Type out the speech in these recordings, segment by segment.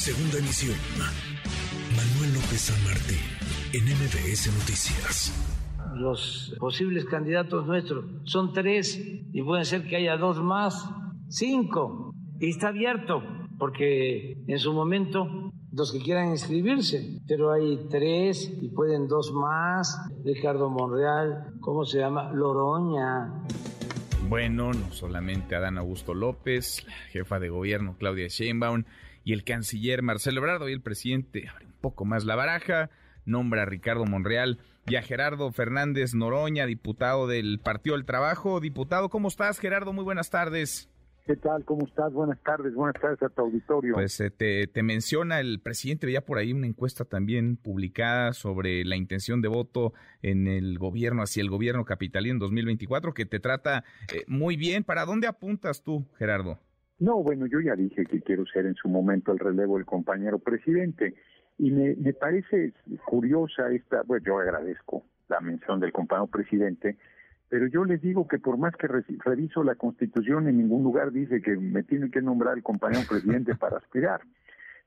Segunda emisión. Manuel López San Martín, en MBS Noticias. Los posibles candidatos nuestros son tres y pueden ser que haya dos más, cinco. Y está abierto, porque en su momento los que quieran inscribirse, pero hay tres y pueden dos más. Ricardo Monreal, ¿cómo se llama? Loroña. Bueno, no solamente Adán Augusto López, jefa de gobierno Claudia Sheinbaum y el canciller Marcelo Ebrard, y el presidente abre un poco más la baraja, nombra a Ricardo Monreal y a Gerardo Fernández Noroña, diputado del Partido del Trabajo. Diputado, ¿cómo estás, Gerardo? Muy buenas tardes. ¿Qué tal? ¿Cómo estás? Buenas tardes, buenas tardes a tu auditorio. Pues eh, te, menciona el presidente, veía por ahí una encuesta también publicada sobre la intención de voto en el gobierno, hacia el gobierno capitalino en 2024, que te trata eh, muy bien. ¿Para dónde apuntas tú, Gerardo? No, bueno, yo ya dije que quiero ser en su momento el relevo del compañero presidente. Y me, parece curiosa esta, bueno, yo agradezco la mención del compañero presidente, pero yo les digo que por más que reviso la Constitución, en ningún lugar dice que me tiene que nombrar el compañero presidente para aspirar.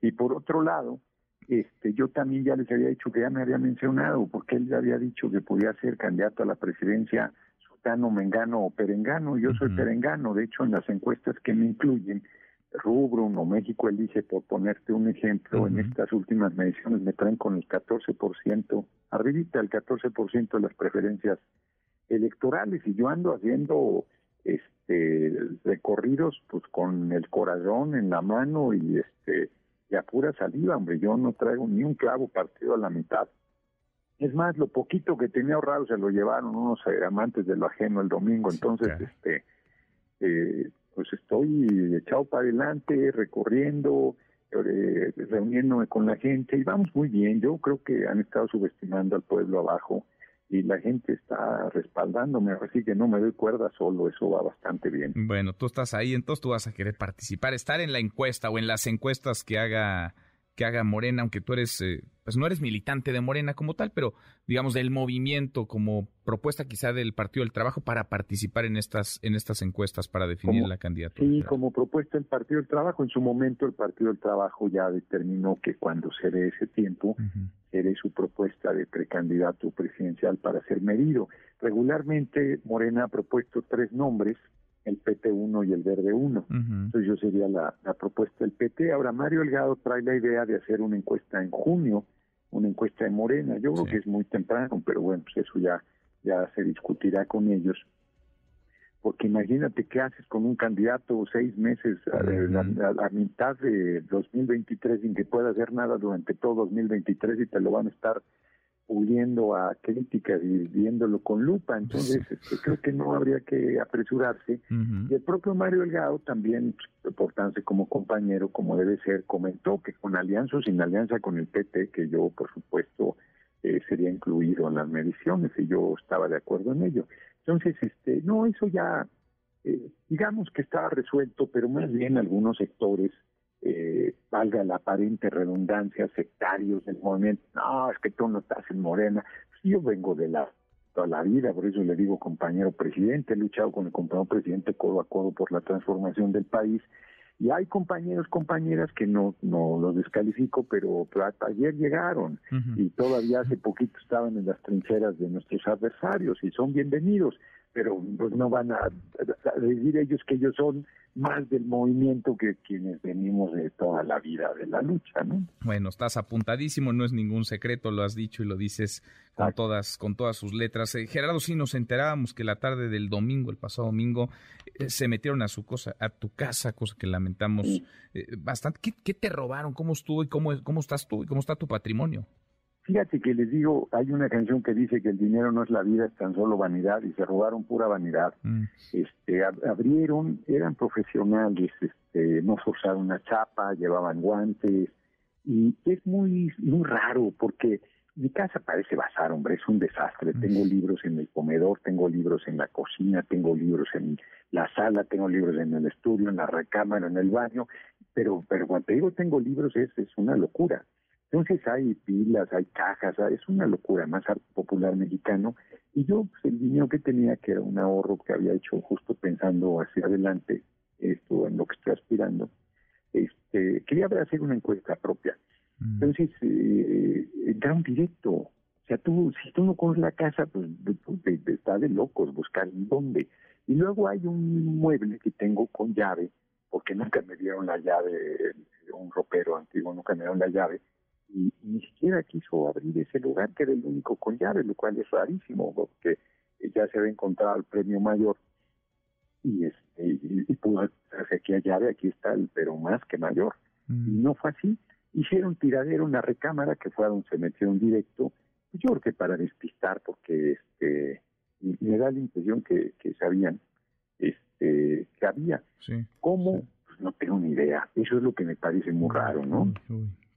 Y por otro lado, este, yo también ya les había dicho que ya me había mencionado, porque él ya había dicho que podía ser candidato a la presidencia Sutano, Mengano o Perengano. Yo soy Perengano, de hecho, en las encuestas que me incluyen, Rubro o México, él dice, por ponerte un ejemplo, en estas últimas mediciones me traen con el 14%, arribita el 14% de las preferencias electorales y yo ando haciendo este recorridos pues con el corazón en la mano y este y a pura saliva, hombre, yo no traigo ni un clavo partido a la mitad. Es más, lo poquito que tenía ahorrado se lo llevaron unos amantes de lo ajeno el domingo, entonces este eh, pues estoy echado para adelante, recorriendo, eh, reuniéndome con la gente y vamos muy bien. Yo creo que han estado subestimando al pueblo abajo y la gente está respaldándome, así que no me doy cuerda solo, eso va bastante bien. Bueno, tú estás ahí, entonces tú vas a querer participar, estar en la encuesta o en las encuestas que haga que haga Morena, aunque tú eres, eh, pues no eres militante de Morena como tal, pero digamos del movimiento como propuesta quizá del Partido del Trabajo para participar en estas en estas encuestas para definir la candidatura. Sí, como propuesta del Partido del Trabajo. En su momento el Partido del Trabajo ya determinó que cuando se dé ese tiempo seré su propuesta de precandidato presidencial para ser medido. Regularmente Morena ha propuesto tres nombres, el PT1 y el Verde 1. Entonces yo sería la, propuesta del PT. Ahora Mario Elgado trae la idea de hacer una encuesta en junio, una encuesta de Morena. Yo creo que es muy temprano, pero bueno, pues eso ya, ya se discutirá con ellos porque imagínate qué haces con un candidato seis meses a, mitad de 2023 sin que pueda hacer nada durante todo 2023 y te lo van a estar huyendo a críticas y viéndolo con lupa. Entonces, este, creo que no habría que apresurarse. Y el propio Mario Delgado también, pues, portándose como compañero, como debe ser, comentó que con alianza o sin alianza con el PT, que yo, por supuesto, eh, sería incluido en las mediciones y yo estaba de acuerdo en ello. Entonces, este, no, eso ya, eh, digamos que estaba resuelto, pero más bien algunos sectores, eh, valga la aparente redundancia, sectarios del movimiento, no, es que tú no estás en Morena. yo vengo de la toda la vida, por eso le digo compañero presidente, he luchado con el compañero presidente codo a codo por la transformación del país. Y hay compañeros, compañeras que no, no los descalifico, pero, ayer llegaron y todavía hace poquito estaban en las trincheras de nuestros adversarios y son bienvenidos, pero pues no van a decir ellos que ellos son más del movimiento que quienes venimos de toda la vida de la lucha, ¿no? Bueno, estás apuntadísimo, no es ningún secreto, lo has dicho y lo dices con todas con todas sus letras. Eh, Gerardo, sí nos enterábamos que la tarde del domingo, el pasado domingo, eh, se metieron a su cosa, a tu casa, cosa que lamentamos eh, bastante. ¿Qué, te robaron? ¿Cómo estuvo y cómo cómo estás tú y cómo está tu patrimonio? Fíjate que les digo, hay una canción que dice que el dinero no es la vida, es tan solo vanidad, y se robaron pura vanidad. Mm. Este, abrieron, eran profesionales, este, no forzaron una chapa, llevaban guantes, y es muy, muy raro porque mi casa parece bazar, hombre, es un desastre. Mm. Tengo libros en el comedor, tengo libros en la cocina, tengo libros en la sala, tengo libros en el estudio, en la recámara, en el baño, pero, pero cuando te digo tengo libros es, es una locura. Entonces hay pilas, hay cajas, es una locura, más arte popular mexicano. Y yo, pues, el dinero que tenía, que era un ahorro que había hecho justo pensando hacia adelante, esto en lo que estoy aspirando, este, quería hacer una encuesta propia. Mm. Entonces, eh, entraron directo. O sea, tú, si tú no conoces la casa, pues, está de locos buscar dónde. Y luego hay un mueble que tengo con llave, porque nunca me dieron la llave, un ropero antiguo, nunca me dieron la llave, y, ni siquiera quiso abrir ese lugar, que era el único con llave, lo cual es rarísimo, porque ya se había encontrado el premio mayor, y este y, pudo hacer aquí a llave, aquí está el pero más que mayor. Mm. Y no fue así. Hicieron tiradero en la recámara, que fue a donde se metieron directo, yo creo que para despistar, porque este me da la impresión que, que sabían este que había. ¿Cómo? Pues no tengo ni idea. Eso es lo que me parece muy raro, ¿no?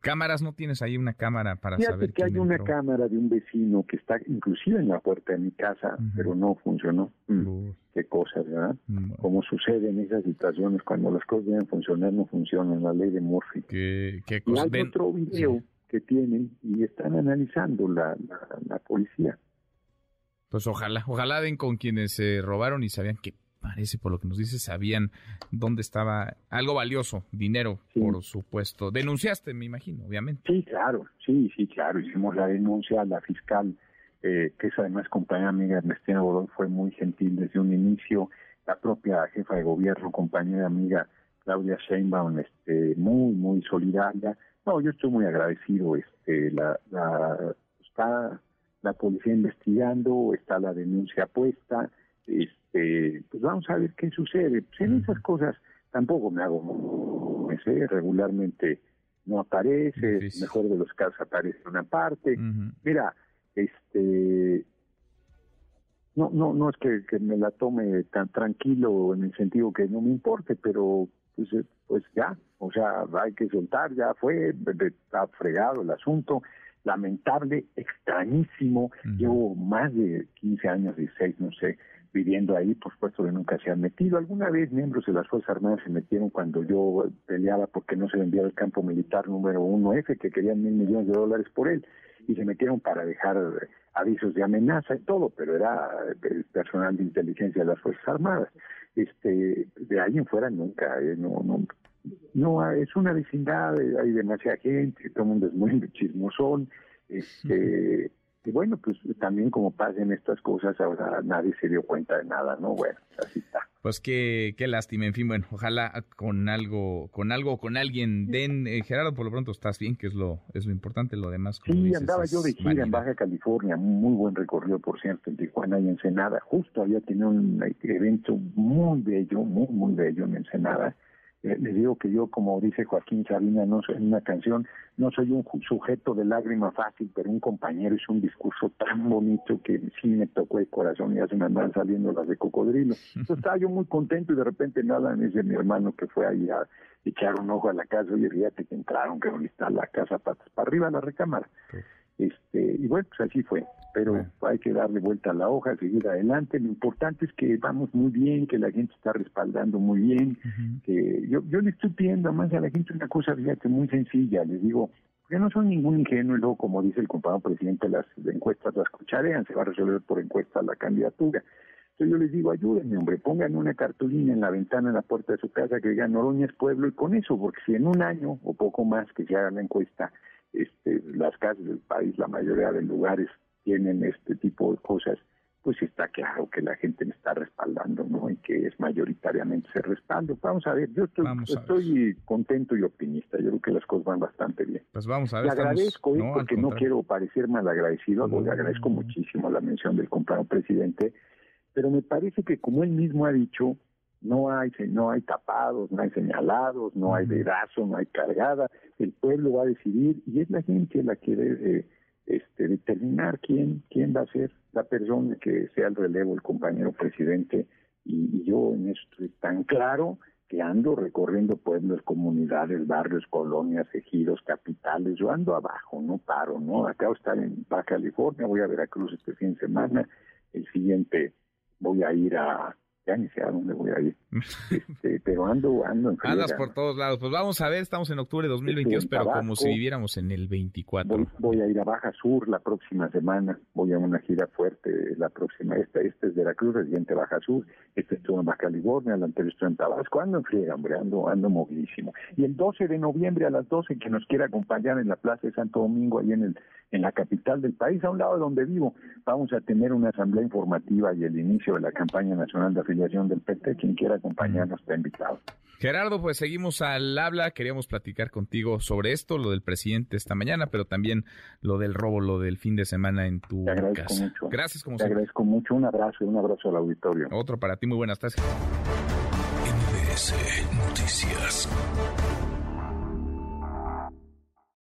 Cámaras, ¿no tienes ahí una cámara para Fíjate saber que hay una cámara de un vecino que está inclusive en la puerta de mi casa, pero no funcionó. Mm, qué cosas, ¿verdad? Mm, Como sucede en esas situaciones, cuando las cosas deben funcionar, no funcionan, la ley de Murphy. ¿Qué, qué y hay otro video que tienen y están analizando la, la policía. Pues ojalá, ojalá den con quienes se robaron y sabían que parece, por lo que nos dice, sabían dónde estaba algo valioso, dinero, por supuesto. Denunciaste, me imagino, obviamente. Sí, claro, sí, sí, claro. Hicimos la denuncia a la fiscal, eh, que es además compañera amiga Ernestina Bodón, fue muy gentil desde un inicio. La propia jefa de gobierno, compañera amiga Claudia Sheinbaum, este, muy, muy solidaria. No, yo estoy muy agradecido. Este, la, la, está la policía investigando, está la denuncia puesta, este, pues vamos a ver qué sucede. Pues en esas cosas tampoco me hago, me sé, regularmente no aparece, mejor de los casos aparece una parte. Mira, este, no, no, no es que, me la tome tan tranquilo en el sentido que no me importe, pero pues, eh, pues ya, o sea, hay que soltar, ya fue, está fregado el asunto lamentable, extrañísimo. Llevo más de 15 años, 16, no sé, viviendo ahí, por supuesto que nunca se han metido. Alguna vez miembros de las Fuerzas Armadas se metieron cuando yo peleaba porque no se vendía el campo militar número 1F, que querían mil millones de dólares por él, y se metieron para dejar avisos de amenaza y todo, pero era personal de inteligencia de las Fuerzas Armadas. Este, de ahí en fuera nunca, eh, no, no, no, es una vecindad, hay demasiada gente, todo el mundo es muy chismosón, este, y bueno, pues también como pasen estas cosas, ahora nadie se dio cuenta de nada, ¿no? Bueno, así está. Pues qué, qué lástima, en fin, bueno, ojalá con algo, con algo, con alguien den, eh, Gerardo, por lo pronto estás bien, que es lo, es lo importante, lo demás. sí, andaba yo de gira en Baja California, muy buen recorrido, por cierto, en Tijuana y Ensenada, justo había tenido un evento muy bello, muy, muy bello en Ensenada, eh, les digo que yo, como dice Joaquín Sabina no soy, en una canción, no soy un sujeto de lágrima fácil, pero un compañero hizo un discurso tan bonito que sí me tocó el corazón y ya se me saliendo las de cocodrilo. Entonces estaba yo muy contento y de repente nada me dice mi hermano que fue ahí a echar un ojo a la casa y fíjate que entraron, que está la casa, patas para arriba la recámara. Este, y bueno, pues así fue, pero hay que darle vuelta a la hoja, seguir adelante. Lo importante es que vamos muy bien, que la gente está respaldando muy bien, que yo, yo le estoy pidiendo más a la gente una cosa, fíjate, muy sencilla, les digo, que no son ningún ingenuo y luego, como dice el compañero presidente, las encuestas las escucharean, se va a resolver por encuesta la candidatura. Entonces yo les digo, ayúdenme, hombre, pongan una cartulina en la ventana, en la puerta de su casa que diga Noroña es pueblo y con eso, porque si en un año o poco más que se haga la encuesta, este, las casas del país, la mayoría de lugares tienen este tipo de cosas, pues está claro que la gente me está respaldando, ¿no? Y que es mayoritariamente ese respaldo. Vamos a ver, yo estoy, contento y optimista. Yo creo que las cosas van bastante bien. Pues vamos a ver. Le agradezco, ¿eh? porque no quiero parecer mal agradecido, le agradezco muchísimo la mención del compañero presidente, pero me parece que como él mismo ha dicho, no hay, no hay tapados, no hay señalados, no hay dedazo, no hay cargada. El pueblo va a decidir y es la gente la que debe este, determinar quién, quién va a ser la persona que sea el relevo, el compañero presidente. Y, yo en esto estoy tan claro que ando recorriendo pueblos, comunidades, barrios, colonias, ejidos, capitales. Yo ando abajo, no paro, ¿no? Acabo de estar en Baja California, voy a Veracruz este fin de semana. El siguiente voy a ir a ya ni sé a dónde voy a ir. Este, pero ando, ando en Andas por todos lados. Pues vamos a ver, estamos en octubre de 2022, pero como si viviéramos en el 24. Voy, a ir a Baja Sur la próxima semana. Voy a una gira fuerte la próxima. Esta, esta es Veracruz, residente Baja Sur. Este estuvo en Baja California, la anterior estuvo en Tabasco. Ando en friega, hombre, ando, ando movilísimo. Y el 12 de noviembre a las 12, que nos quiera acompañar en la Plaza de Santo Domingo, ahí en, el, en la capital del país, a un lado de donde vivo, vamos a tener una asamblea informativa y el inicio de la campaña nacional de afiliación del PT. Quien quiera acompañarnos está invitado. Gerardo, pues seguimos al habla. Queríamos platicar contigo sobre esto, lo del presidente esta mañana, pero también lo del robo, lo del fin de semana en tu casa. Gracias, como Te agradezco mucho. Un abrazo y un abrazo al auditorio. Otro para ti. Muy buenas tardes. Noticias.